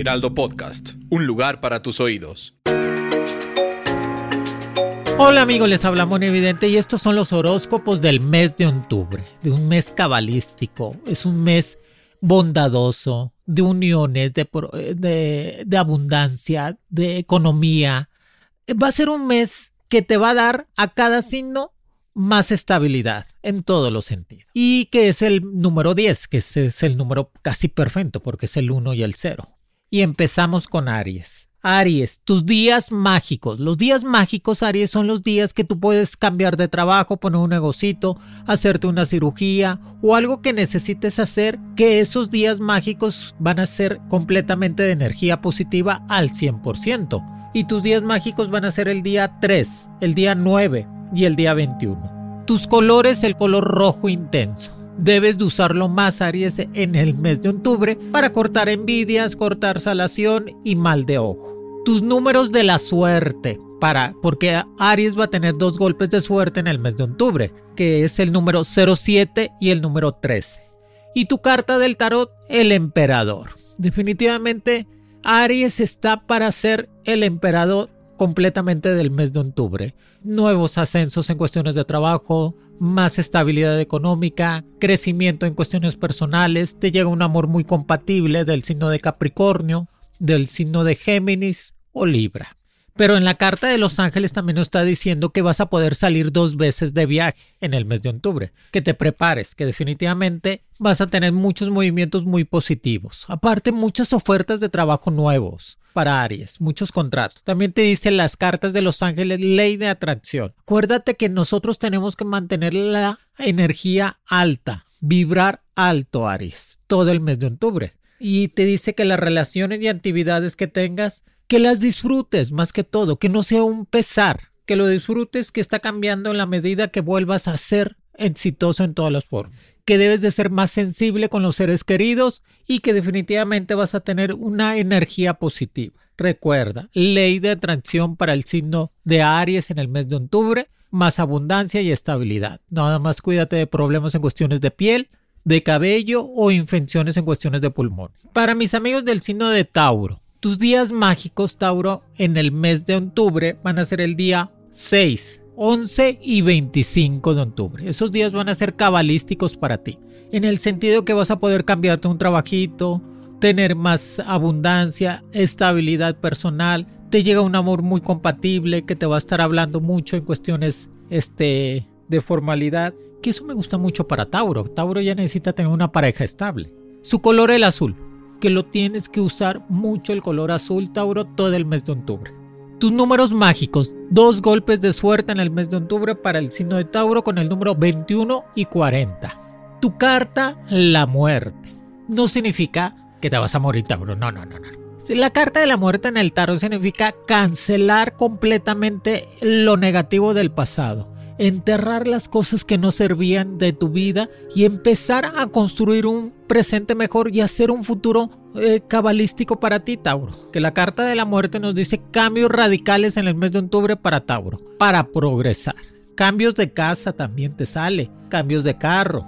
Heraldo Podcast, un lugar para tus oídos. Hola amigos, les habla Mon Evidente y estos son los horóscopos del mes de octubre, de un mes cabalístico. Es un mes bondadoso, de uniones, de, pro- de- de abundancia, de economía. Va a ser un mes que te va a dar a cada signo más estabilidad en todos los sentidos. Y que es el número 10, que ese es el número casi perfecto porque es el 1 y el 0. Y empezamos con Aries. Aries, tus días mágicos. Los días mágicos, Aries, son los días que tú puedes cambiar de trabajo, poner un negocito, hacerte una cirugía o algo que necesites hacer, que esos días mágicos van a ser completamente de energía positiva al 100%. Y tus días mágicos van a ser el día 3, el día 9 y el día 21. Tus colores, el color rojo intenso. Debes de usarlo más, Aries, en el mes de octubre para cortar envidias, cortar salación y mal de ojo. Tus números de la suerte, para, porque Aries va a tener dos golpes de suerte en el mes de octubre, que es el número 07 y el número 13. Y tu carta del tarot, el emperador. Definitivamente, Aries está para ser el emperador completamente del mes de octubre. Nuevos ascensos en cuestiones de trabajo, más estabilidad económica, crecimiento en cuestiones personales, te llega un amor muy compatible del signo de Capricornio, del signo de Géminis o Libra. Pero en la carta de los ángeles también nos está diciendo que vas a poder salir dos veces de viaje en el mes de octubre. Que te prepares, que definitivamente vas a tener muchos movimientos muy positivos. Aparte, muchas ofertas de trabajo nuevos para Aries, muchos contratos. También te dicen las cartas de los ángeles, ley de atracción. Acuérdate que nosotros tenemos que mantener la energía alta, vibrar alto, Aries, todo el mes de octubre. Y te dice que las relaciones y actividades que tengas que las disfrutes más que todo, que no sea un pesar, que lo disfrutes, que está cambiando en la medida que vuelvas a ser exitoso en todas las formas, que debes de ser más sensible con los seres queridos y que definitivamente vas a tener una energía positiva. Recuerda, ley de atracción para el signo de Aries en el mes de octubre, más abundancia y estabilidad. Nada más cuídate de problemas en cuestiones de piel, de cabello o infecciones en cuestiones de pulmón. Para mis amigos del signo de Tauro, tus días mágicos, Tauro, en el mes de octubre van a ser el día 6, 11 y 25 de octubre. Esos días van a ser cabalísticos para ti, en el sentido que vas a poder cambiarte un trabajito, tener más abundancia, estabilidad personal, te llega un amor muy compatible que te va a estar hablando mucho en cuestiones este, de formalidad, que eso me gusta mucho para Tauro. Tauro ya necesita tener una pareja estable. Su color el azul, que lo tienes que usar mucho el color azul, Tauro, todo el mes de octubre. Tus números mágicos, dos golpes de suerte en el mes de octubre para el signo de Tauro con el número 21 y 40. Tu carta, la muerte. No significa que te vas a morir, Tauro, no, no, no, no. La carta de la muerte en el tarot significa cancelar completamente lo negativo del pasado, enterrar las cosas que no servían de tu vida y empezar a construir un presente mejor y hacer un futuro eh, cabalístico para ti, Tauro. Que la carta de la muerte nos dice cambios radicales en el mes de octubre para Tauro, para progresar. Cambios de casa también te sale, cambios de carro.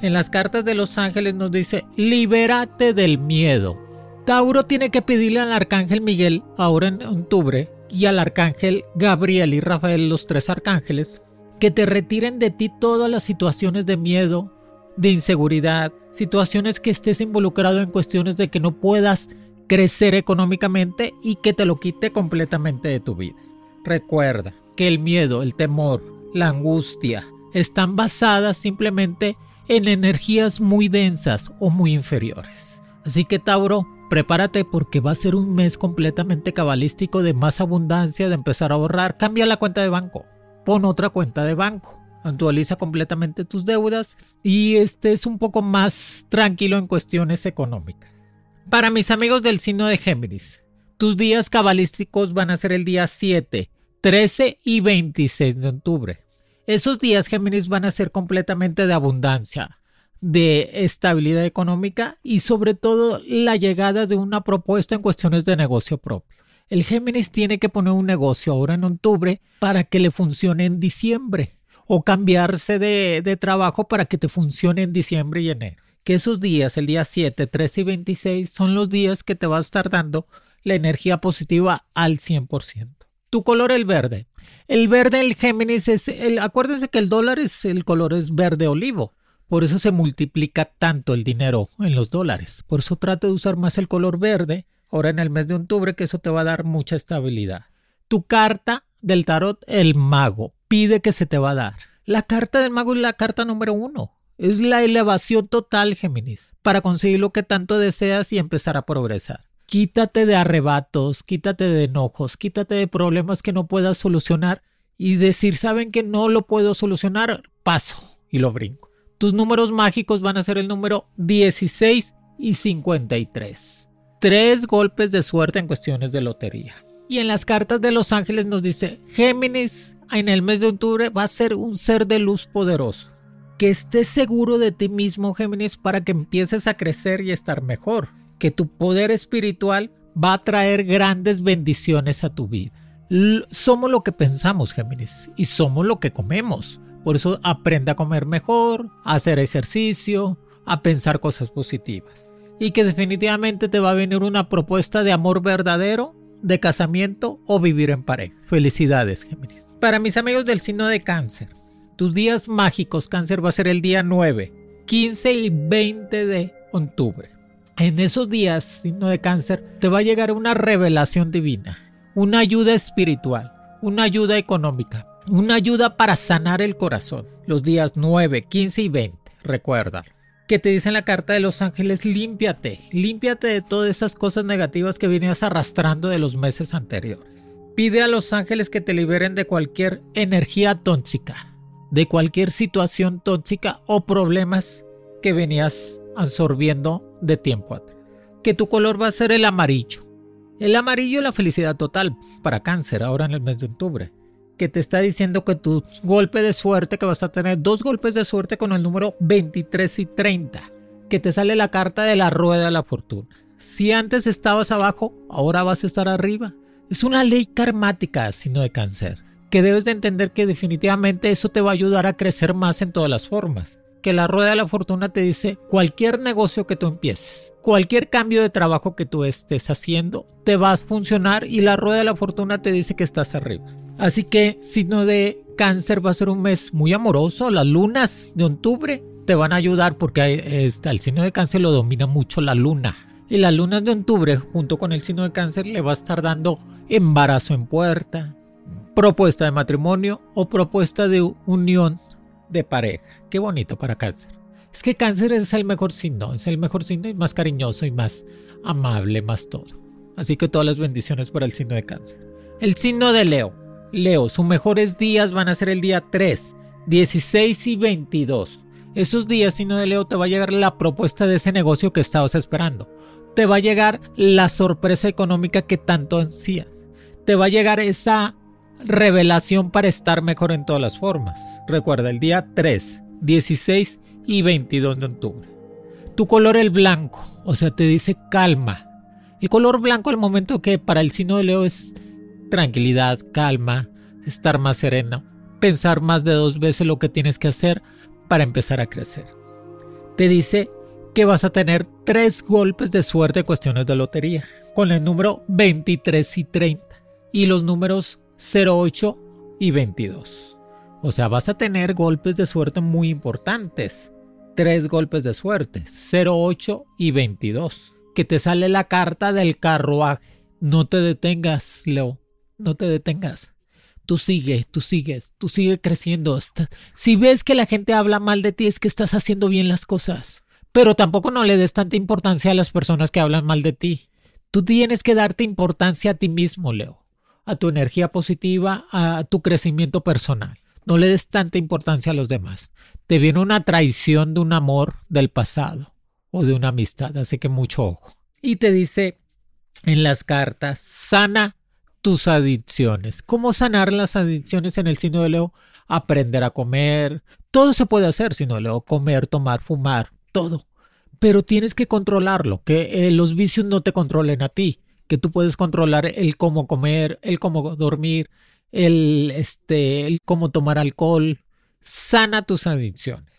En las cartas de los ángeles nos dice libérate del miedo. Tauro tiene que pedirle al arcángel Miguel, ahora en octubre, y al arcángel Gabriel y Rafael, los tres arcángeles, que te retiren de ti todas las situaciones de miedo, de inseguridad, situaciones que estés involucrado en cuestiones de que no puedas crecer económicamente y que te lo quite completamente de tu vida. Recuerda que el miedo, el temor, la angustia están basadas simplemente en energías muy densas o muy inferiores. Así que Tauro, prepárate porque va a ser un mes completamente cabalístico de más abundancia, de empezar a ahorrar. Cambia la cuenta de banco, pon otra cuenta de banco. actualiza completamente tus deudas y estés un poco más tranquilo en cuestiones económicas. Para mis amigos del signo de Géminis, tus días cabalísticos van a ser el día 7, 13 y 26 de octubre. Esos días Géminis van a ser completamente de abundancia, de estabilidad económica y sobre todo la llegada de una propuesta en cuestiones de negocio propio. El Géminis tiene que poner un negocio ahora en octubre para que le funcione en diciembre o cambiarse de, trabajo para que te funcione en diciembre y enero. Que esos días, el día 7, 13 y 26, son los días que te va a estar dando la energía positiva al 100%. Tu color el verde. El verde el Géminis es el acuérdense que el dólar es el color es verde olivo. Por eso se multiplica tanto el dinero en los dólares. Por eso trate de usar más el color verde ahora en el mes de octubre que eso te va a dar mucha estabilidad. Tu carta del tarot el mago pide que se te va a dar. La carta del mago es la carta número uno. Es la elevación total, Géminis, para conseguir lo que tanto deseas y empezar a progresar. Quítate de arrebatos, quítate de enojos, quítate de problemas que no puedas solucionar y decir, ¿saben que no lo puedo solucionar? Paso y lo brinco. Tus números mágicos van a ser el número 16 y 53. Tres golpes de suerte en cuestiones de lotería. Y en las cartas de los ángeles nos dice, Géminis en el mes de octubre va a ser un ser de luz poderoso. Que estés seguro de ti mismo, Géminis, para que empieces a crecer y estar mejor que tu poder espiritual va a traer grandes bendiciones a tu vida. somos lo que pensamos, Géminis, y somos lo que comemos. Por eso aprende a comer mejor, a hacer ejercicio, a pensar cosas positivas. Y que definitivamente te va a venir una propuesta de amor verdadero, de casamiento o vivir en pareja. Felicidades, Géminis. Para mis amigos del signo de cáncer, tus días mágicos, cáncer, va a ser el día 9, 15 y 20 de octubre en esos días, signo de cáncer, te va a llegar una revelación divina, una ayuda espiritual, una ayuda económica, una ayuda para sanar el corazón. Los días 9, 15 y 20, recuerda. Que te dice en la carta de los ángeles, límpiate, límpiate de todas esas cosas negativas que venías arrastrando de los meses anteriores. Pide a los ángeles que te liberen de cualquier energía tóxica, de cualquier situación tóxica o problemas que venías absorbiendo de tiempo atrás. Que tu color va a ser el amarillo. El amarillo es la felicidad total para cáncer ahora en el mes de octubre. Que te está diciendo que tu golpe de suerte, que vas a tener dos golpes de suerte con el número 23 y 30. Que te sale la carta de la rueda de la fortuna. Si antes estabas abajo, ahora vas a estar arriba. Es una ley karmática, sino de cáncer. Que debes de entender que definitivamente eso te va a ayudar a crecer más en todas las formas que la rueda de la fortuna te dice cualquier negocio que tú empieces, cualquier cambio de trabajo que tú estés haciendo, te va a funcionar y la rueda de la fortuna te dice que estás arriba. Así que signo de cáncer va a ser un mes muy amoroso, las lunas de octubre te van a ayudar porque el signo de cáncer lo domina mucho la luna. Y las lunas de octubre junto con el signo de cáncer le va a estar dando embarazo en puerta, propuesta de matrimonio o propuesta de unión de pareja. Qué bonito para cáncer. Es que cáncer es el mejor signo, es el mejor signo y más cariñoso y más amable, más todo. Así que todas las bendiciones para el signo de cáncer. El signo de Leo. Leo, sus mejores días van a ser el día 3, 16 y 22. Esos días, signo de Leo, te va a llegar la propuesta de ese negocio que estabas esperando. Te va a llegar la sorpresa económica que tanto ansías. Te va a llegar esa revelación para estar mejor en todas las formas. Recuerda el día 3, 16 y 22 de octubre. Tu color el blanco, o sea, te dice calma. El color blanco al momento que para el signo de Leo es tranquilidad, calma, estar más sereno, pensar más de dos veces lo que tienes que hacer para empezar a crecer. Te dice que vas a tener tres golpes de suerte en cuestiones de lotería, con el número 23 y 30 y los números 08 y 22. O sea, vas a tener golpes de suerte muy importantes. Tres golpes de suerte, 08 y 22. Que te sale la carta del carruaje. No te detengas, Leo. No te detengas. Tú sigue, tú sigues, tú sigue creciendo. Si ves que la gente habla mal de ti es que estás haciendo bien las cosas. Pero tampoco no le des tanta importancia a las personas que hablan mal de ti. Tú tienes que darte importancia a ti mismo, Leo a tu energía positiva, a tu crecimiento personal. No le des tanta importancia a los demás. Te viene una traición de un amor del pasado o de una amistad, así que mucho ojo. Y te dice en las cartas, sana tus adicciones. ¿Cómo sanar las adicciones en el signo de Leo? Aprender a comer. Todo se puede hacer, signo de Leo. Comer, tomar, fumar, todo. Pero tienes que controlarlo, que eh, los vicios no te controlen a ti, que tú puedes controlar el cómo comer, el cómo dormir, el, este, el cómo tomar alcohol. Sana tus adicciones.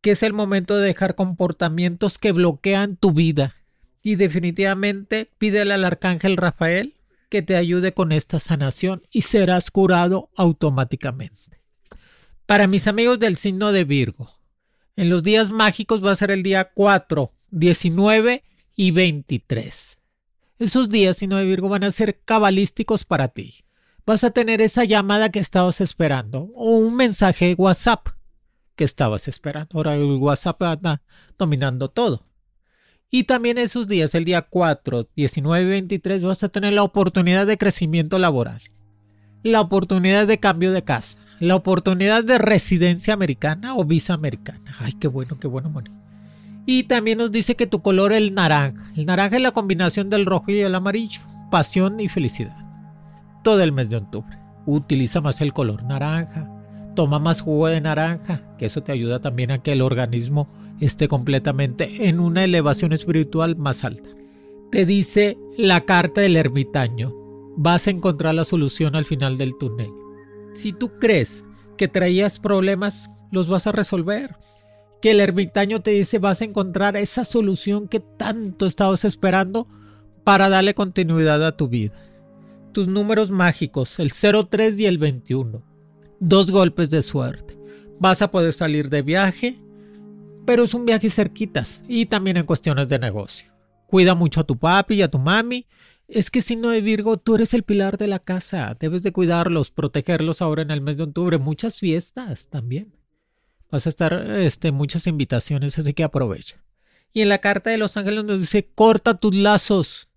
Que es el momento de dejar comportamientos que bloquean tu vida. Y definitivamente pídele al arcángel Rafael que te ayude con esta sanación y serás curado automáticamente. Para mis amigos del signo de Virgo, en los días mágicos va a ser el día 4, 19 y 23. Esos días, signo de Virgo, van a ser cabalísticos para ti. Vas a tener esa llamada que estabas esperando o un mensaje WhatsApp que estabas esperando. Ahora el WhatsApp está dominando todo. Y también esos días, el día 4, 19 y 23, vas a tener la oportunidad de crecimiento laboral, la oportunidad de cambio de casa, la oportunidad de residencia americana o visa americana. Ay, qué bueno, qué bueno, Moni. Y también nos dice que tu color es el naranja. El naranja es la combinación del rojo y el amarillo, pasión y felicidad. Todo el mes de octubre. Utiliza más el color naranja. Toma más jugo de naranja, que eso te ayuda también a que el organismo esté completamente en una elevación espiritual más alta. Te dice la carta del ermitaño, vas a encontrar la solución al final del túnel. Si tú crees que traías problemas, los vas a resolver. Que el ermitaño te dice vas a encontrar esa solución que tanto estabas esperando para darle continuidad a tu vida. Tus números mágicos, el 03 y el 21. Dos golpes de suerte. Vas a poder salir de viaje, pero es un viaje cerquitas y también en cuestiones de negocio. Cuida mucho a tu papi y a tu mami. Es que si no de Virgo, tú eres el pilar de la casa. Debes de cuidarlos, protegerlos ahora en el mes de octubre. Muchas fiestas también. Vas a estar, este, muchas invitaciones, así que aprovecha. Y en la carta de los ángeles nos dice, corta tus lazos.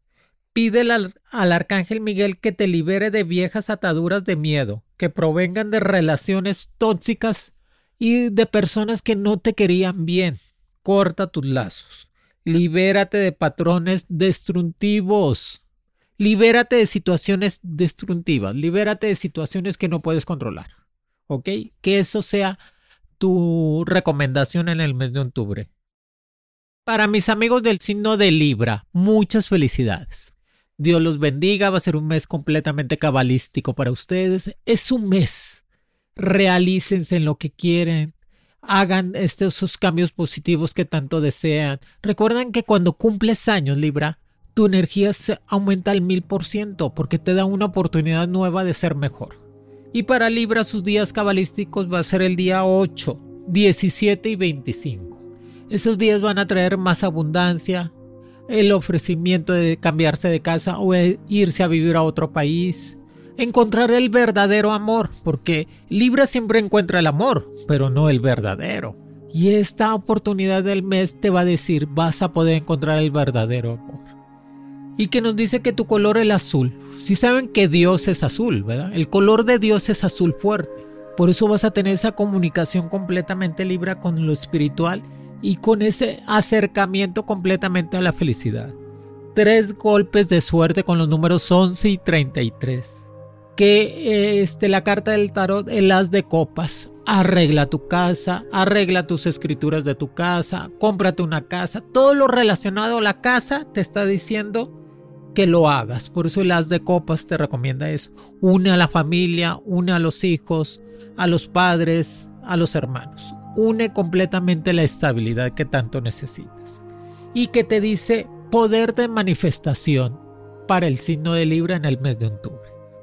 Pídele al, al, arcángel Miguel que te libere de viejas ataduras de miedo, que provengan de relaciones tóxicas y de personas que no te querían bien. Corta tus lazos. Libérate de patrones destructivos. Libérate de situaciones destructivas. Libérate de situaciones que no puedes controlar. ¿Ok? Que eso sea tu recomendación en el mes de octubre. Para mis amigos del signo de Libra, muchas felicidades. Dios los bendiga, va a ser un mes completamente cabalístico para ustedes. Es un mes realícense en lo que quieren, hagan estos cambios positivos que tanto desean. Recuerden que cuando cumples años, Libra, tu energía se aumenta al mil por ciento porque te da una oportunidad nueva de ser mejor. Y para Libra sus días cabalísticos va a ser el día 8, 17 y 25. Esos días van a traer más abundancia, el ofrecimiento de cambiarse de casa o irse a vivir a otro país, encontrar el verdadero amor, porque Libra siempre encuentra el amor, pero no el verdadero. Y esta oportunidad del mes te va a decir, vas a poder encontrar el verdadero amor. Y que nos dice que tu color es azul. Si saben que Dios es azul, ¿verdad? El color de Dios es azul fuerte. Por eso vas a tener esa comunicación completamente libre con lo espiritual y con ese acercamiento completamente a la felicidad. Tres golpes de suerte con los números 11 y 33 que este, la carta del tarot, el as de copas. Arregla tu casa, arregla tus escrituras de tu casa, cómprate una casa. Todo lo relacionado a la casa te está diciendo que lo hagas. Por eso el as de copas te recomienda eso. Une a la familia, une a los hijos, a los padres, a los hermanos. Une completamente la estabilidad que tanto necesitas. Y que te dice poder de manifestación para el signo de Libra en el mes de octubre.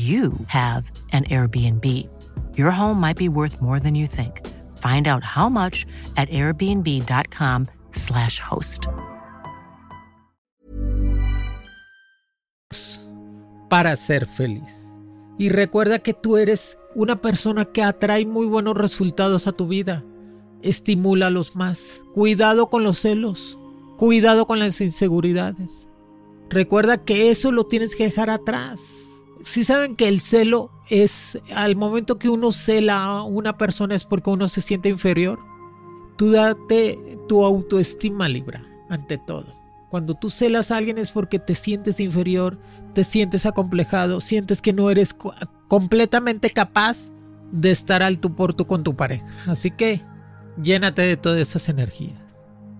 you have an Airbnb. Your home might be worth more than you think. Find out how much at airbnb.com/slash host. Para ser feliz. Y recuerda que tú eres una persona que atrae muy buenos resultados a tu vida. Estimúlalos más. Cuidado con los celos. Cuidado con las inseguridades. Recuerda que eso lo tienes que dejar atrás si saben que el celo es al momento que uno cela a una persona es porque uno se siente inferior. Tú date tu autoestima libra ante todo. Cuando tú celas a alguien es porque te sientes inferior, te sientes acomplejado, sientes que no eres completamente capaz de estar al tu por con tu pareja. Así que llénate de todas esas energías.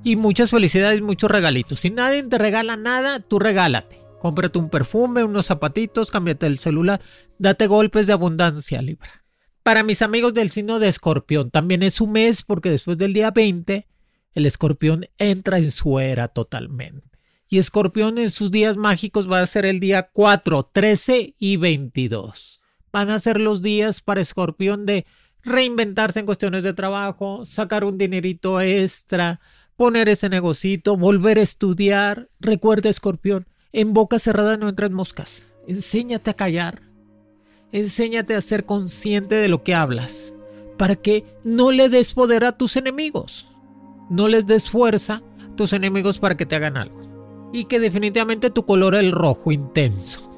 Y muchas felicidades, muchos regalitos. Si nadie te regala nada, tú regálate. Cómprate un perfume, unos zapatitos, cámbiate el celular, date golpes de abundancia, Libra. Para mis amigos del signo de Escorpión, también es un mes porque después del día 20, el Escorpión entra en su era totalmente. Y Escorpión en sus días mágicos va a ser el día 4, 13 y 22. Van a ser los días para Escorpión de reinventarse en cuestiones de trabajo, sacar un dinerito extra, poner ese negocito, volver a estudiar. Recuerda, Escorpión, en boca cerrada no entran moscas. Enséñate a callar. Enséñate a ser consciente de lo que hablas, para que no le des poder a tus enemigos. No les des fuerza a tus enemigos para que te hagan algo. Y que definitivamente tu color es el rojo intenso.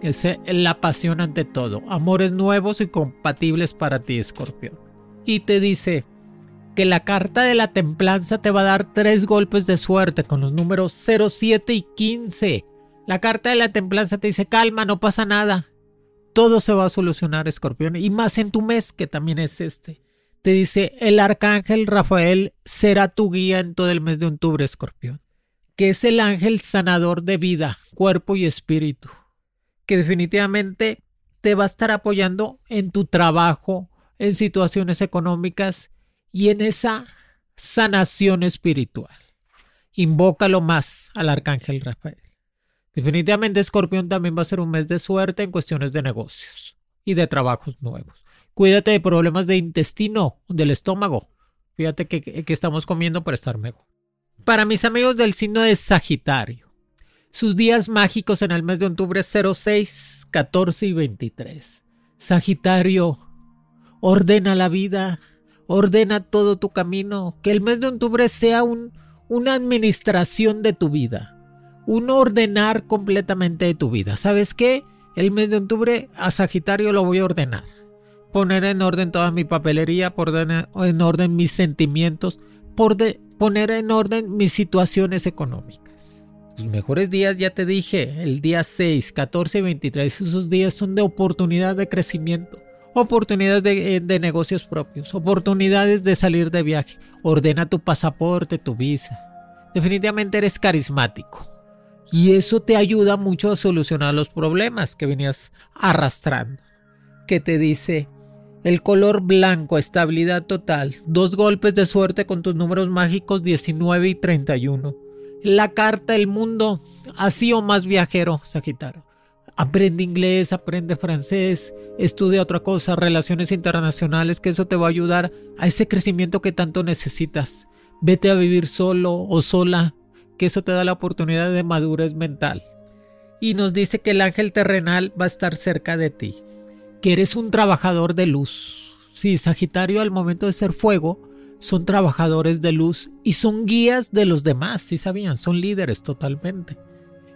Es la pasión ante todo. Amores nuevos y compatibles para ti, escorpión. Y te dice que la carta de la templanza te va a dar tres golpes de suerte con los números 0, 7 y 15 la carta de la templanza te dice, calma, no pasa nada. Todo se va a solucionar, escorpión. Y más en tu mes, que también es este. Te dice, el arcángel Rafael será tu guía en todo el mes de octubre, escorpión. Que es el ángel sanador de vida, cuerpo y espíritu. Que definitivamente te va a estar apoyando en tu trabajo, en situaciones económicas y en esa sanación espiritual. Invócalo más al arcángel Rafael. Definitivamente Escorpión también va a ser un mes de suerte en cuestiones de negocios y de trabajos nuevos. Cuídate de problemas de intestino, del estómago. Fíjate que, estamos comiendo para estar mejor. Para mis amigos del signo de Sagitario, sus días mágicos en el mes de octubre 06, 14 y 23. Sagitario, ordena la vida, ordena todo tu camino, que el mes de octubre sea un, una administración de tu vida un ordenar completamente de tu vida. ¿Sabes qué? El mes de octubre a Sagitario lo voy a ordenar. Poner en orden toda mi papelería, poner en orden mis sentimientos, poner en orden mis situaciones económicas. Los mejores días, ya te dije, el día 6, 14 y 23, esos días son de oportunidad de crecimiento, oportunidades de, de negocios propios, oportunidades de salir de viaje. Ordena tu pasaporte, tu visa. Definitivamente eres carismático y eso te ayuda mucho a solucionar los problemas que venías arrastrando. Que te dice, el color blanco, estabilidad total, dos golpes de suerte con tus números mágicos 19 y 31. La carta del mundo, así o más viajero, Sagitario. Aprende inglés, aprende francés, estudia otra cosa, relaciones internacionales, que eso te va a ayudar a ese crecimiento que tanto necesitas. Vete a vivir solo o sola, que eso te da la oportunidad de madurez mental. Y nos dice que el ángel terrenal va a estar cerca de ti, que eres un trabajador de luz. Sí, Sagitario al momento de ser fuego son trabajadores de luz y son guías de los demás, si sabían, son líderes totalmente.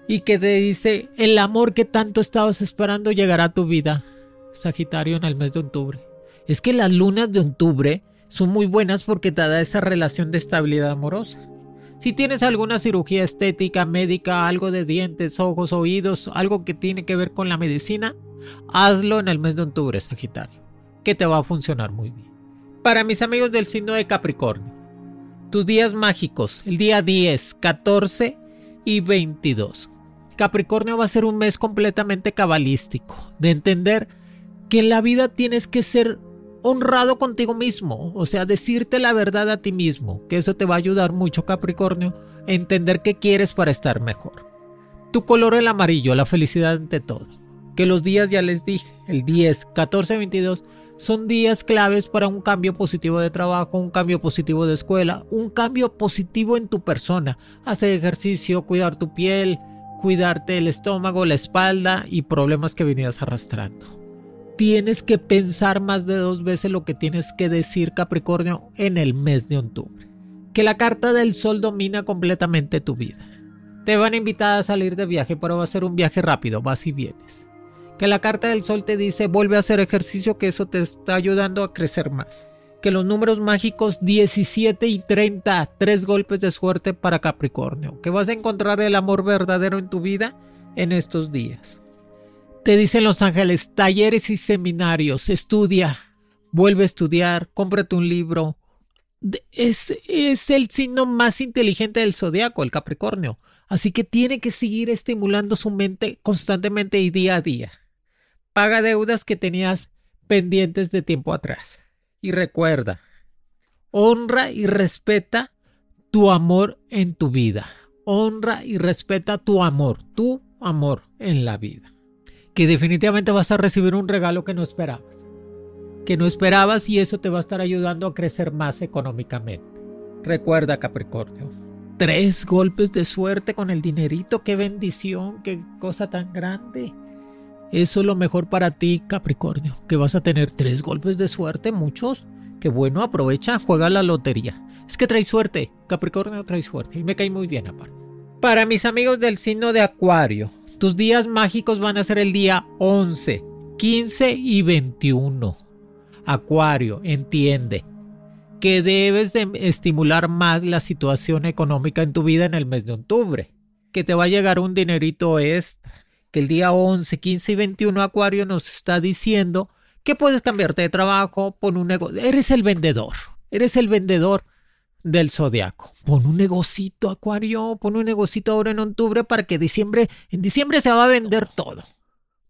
Y que te dice, el amor que tanto estabas esperando llegará a tu vida, Sagitario, en el mes de octubre. Es que las lunas de octubre son muy buenas porque te da esa relación de estabilidad amorosa. Si tienes alguna cirugía estética, médica, algo de dientes, ojos, oídos, algo que tiene que ver con la medicina, hazlo en el mes de octubre, Sagitario, que te va a funcionar muy bien. Para mis amigos del signo de Capricornio, tus días mágicos, el día 10, 14 y 22. Capricornio va a ser un mes completamente cabalístico, de entender que en la vida tienes que ser honrado contigo mismo, o sea, decirte la verdad a ti mismo, que eso te va a ayudar mucho Capricornio a entender qué quieres para estar mejor. Tu color el amarillo, la felicidad ante todo. Que los días ya les dije, el 10, 14, 22 son días claves para un cambio positivo de trabajo, un cambio positivo de escuela, un cambio positivo en tu persona. Hacer ejercicio, cuidar tu piel, cuidarte el estómago, la espalda y problemas que venías arrastrando tienes que pensar más de dos veces lo que tienes que decir Capricornio en el mes de octubre. Que la carta del sol domina completamente tu vida. Te van a invitar a salir de viaje, pero va a ser un viaje rápido, vas y vienes. Que la carta del sol te dice vuelve a hacer ejercicio, que eso te está ayudando a crecer más. Que los números mágicos 17 y 30, tres golpes de suerte para Capricornio. Que vas a encontrar el amor verdadero en tu vida en estos días. Te dicen los ángeles, talleres y seminarios, estudia, vuelve a estudiar, cómprate un libro. Es, es el signo más inteligente del zodiaco, el Capricornio. Así que tiene que seguir estimulando su mente constantemente y día a día. Paga deudas que tenías pendientes de tiempo atrás. Y recuerda, honra y respeta tu amor en tu vida. Honra y respeta tu amor, tu amor en la vida que definitivamente vas a recibir un regalo que no esperabas. Que no esperabas y eso te va a estar ayudando a crecer más económicamente. Recuerda Capricornio, tres golpes de suerte con el dinerito, qué bendición, qué cosa tan grande. Eso es lo mejor para ti, Capricornio, que vas a tener tres golpes de suerte, muchos. Que bueno, aprovecha, juega la lotería. Es que trae suerte, Capricornio trae suerte y me cae muy bien aparte. Para mis amigos del signo de Acuario, tus días mágicos van a ser el día 11, 15 y 21. Acuario, entiende que debes de estimular más la situación económica en tu vida en el mes de octubre, que te va a llegar un dinerito extra, que el día 11, 15 y 21 Acuario nos está diciendo que puedes cambiarte de trabajo, por un negocio, eres el vendedor, eres el vendedor del zodiaco. Pon un negocito, Acuario, pon un negocito ahora en octubre para que diciembre, en diciembre se va a vender todo.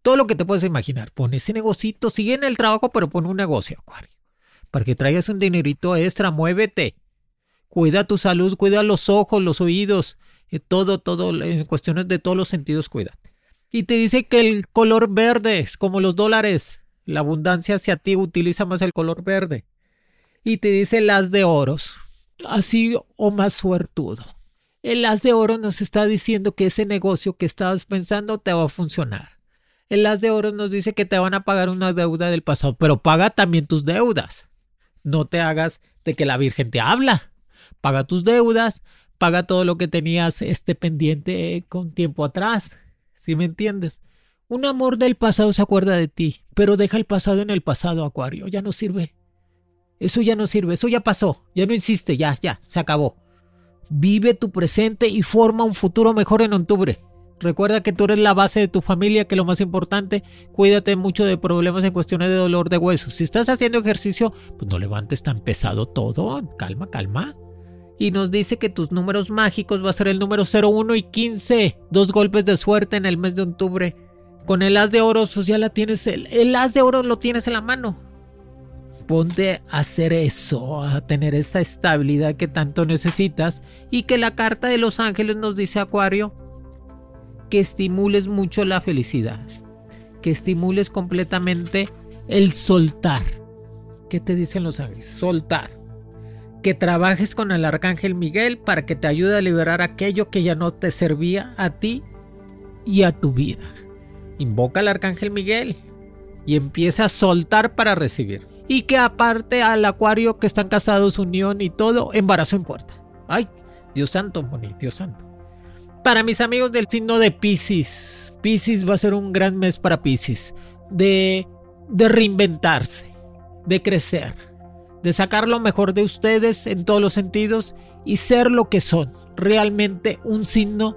Todo lo que te puedes imaginar. Pon ese negocito, sigue en el trabajo, pero pon un negocio, Acuario. Para que traigas un dinerito extra, muévete. Cuida tu salud, cuida los ojos, los oídos, eh, todo, todo, en cuestiones de todos los sentidos, cuídate. Y te dice que el color verde es como los dólares. La abundancia hacia ti utiliza más el color verde. Y te dice las de oros así o más suertudo. El as de oro nos está diciendo que ese negocio que estabas pensando te va a funcionar. El as de oro nos dice que te van a pagar una deuda del pasado, pero paga también tus deudas. No te hagas de que la Virgen te habla. Paga tus deudas, paga todo lo que tenías este pendiente con tiempo atrás. ¿Sí me entiendes? Un amor del pasado se acuerda de ti, pero deja el pasado en el pasado, Acuario. Ya no sirve. Eso ya no sirve, eso ya pasó, ya no existe, ya, ya, se acabó. Vive tu presente y forma un futuro mejor en octubre. Recuerda que tú eres la base de tu familia, que lo más importante, cuídate mucho de problemas en cuestiones de dolor de huesos. Si estás haciendo ejercicio, pues no levantes tan pesado todo. Calma, calma. Y nos dice que tus números mágicos va a ser el número 01 y 15. Dos golpes de suerte en el mes de octubre. Con el as de oro, pues ya la tienes, el, el as de oro lo tienes en la mano a hacer eso, a tener esa estabilidad que tanto necesitas y que la carta de los ángeles nos dice Acuario, que estimules mucho la felicidad, que estimules completamente el soltar. ¿Qué te dicen los ángeles? Soltar. que trabajes con el arcángel Miguel para que te ayude a liberar aquello que ya no te servía a ti y a tu vida. Invoca al arcángel Miguel y empieza a soltar para recibir. Y que aparte al acuario que están casados, unión y todo, embarazo en puerta. Ay, Dios santo, Moni, Dios santo. Para mis amigos del signo de Pisces, Pisces va a ser un gran mes para Pisces. De, de reinventarse, de crecer, de sacar lo mejor de ustedes en todos los sentidos y ser lo que son. Realmente un signo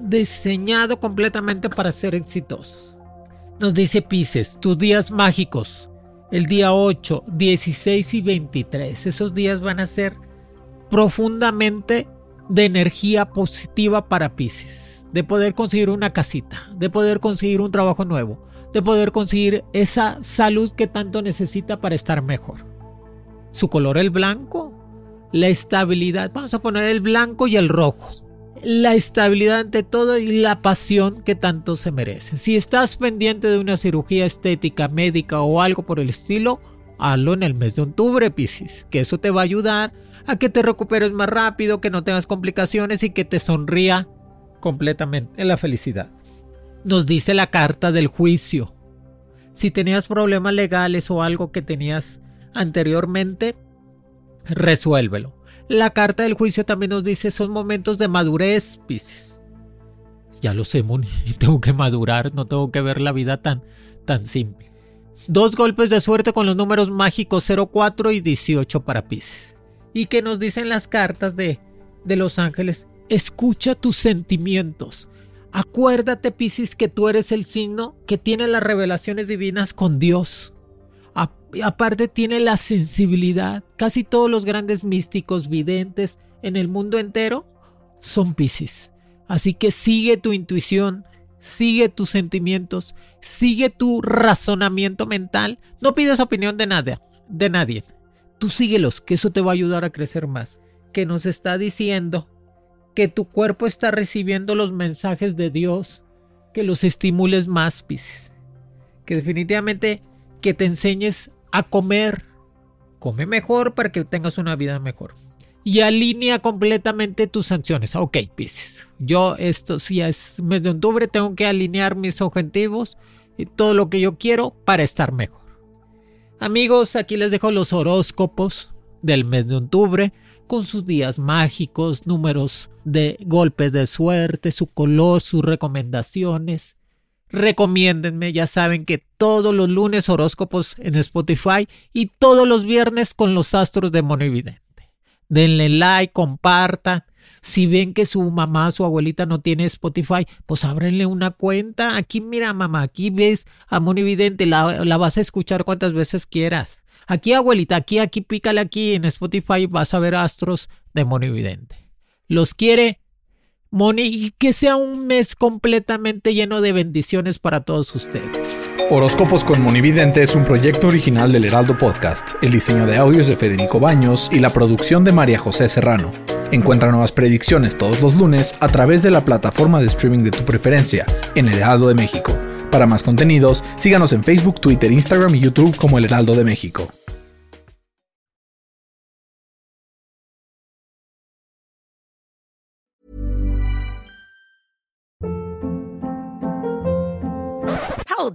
diseñado completamente para ser exitosos. Nos dice Pisces, tus días mágicos, el día 8, 16 y 23, esos días van a ser profundamente de energía positiva para Pisces, de poder conseguir una casita, de poder conseguir un trabajo nuevo, de poder conseguir esa salud que tanto necesita para estar mejor. Su color el blanco, la estabilidad, vamos a poner el blanco y el rojo la estabilidad ante todo y la pasión que tanto se merece. Si estás pendiente de una cirugía estética, médica o algo por el estilo, hazlo en el mes de octubre, Piscis, que eso te va a ayudar a que te recuperes más rápido, que no tengas complicaciones y que te sonría completamente la felicidad. Nos dice la carta del juicio. Si tenías problemas legales o algo que tenías anteriormente, resuélvelo. La carta del juicio también nos dice son momentos de madurez, Pisces. Ya lo sé, Moni, tengo que madurar, no tengo que ver la vida tan, tan simple. Dos golpes de suerte con los números mágicos 04 y 18 para Pisces. Y que nos dicen las cartas de, de los ángeles, escucha tus sentimientos. Acuérdate, Pisces, que tú eres el signo que tiene las revelaciones divinas con Dios aparte tiene la sensibilidad. Casi todos los grandes místicos videntes en el mundo entero son Pisces. Así que sigue tu intuición, sigue tus sentimientos, sigue tu razonamiento mental. No pides opinión de nada, de nadie. Tú síguelos, que eso te va a ayudar a crecer más. Que nos está diciendo que tu cuerpo está recibiendo los mensajes de Dios, que los estimules más, Pisces. Que definitivamente que te enseñes a comer. Come mejor para que tengas una vida mejor. Y alinea completamente tus sanciones. Ok, Pisces. Yo esto si es mes de octubre tengo que alinear mis objetivos y todo lo que yo quiero para estar mejor. Amigos, aquí les dejo los horóscopos del mes de octubre con sus días mágicos, números de golpes de suerte, su color, sus recomendaciones recomiéndenme, ya saben que todos los lunes horóscopos en Spotify y todos los viernes con los astros de Monividente. Denle like, compartan. Si ven que su mamá, su abuelita no tiene Spotify, pues ábrenle una cuenta. Aquí mira, mamá, aquí ves a Monividente, la, la vas a escuchar cuantas veces quieras. Aquí, abuelita, aquí, aquí, pícale aquí en Spotify, vas a ver astros de Monividente. Los quiere Moni, y que sea un mes completamente lleno de bendiciones para todos ustedes. Horóscopos con Monividente es un proyecto original del Heraldo Podcast. El diseño de audios de Federico Baños y la producción de María José Serrano. Encuentra nuevas predicciones todos los lunes a través de la plataforma de streaming de tu preferencia en El Heraldo de México. Para más contenidos, síganos en Facebook, Twitter, Instagram y YouTube como El Heraldo de México.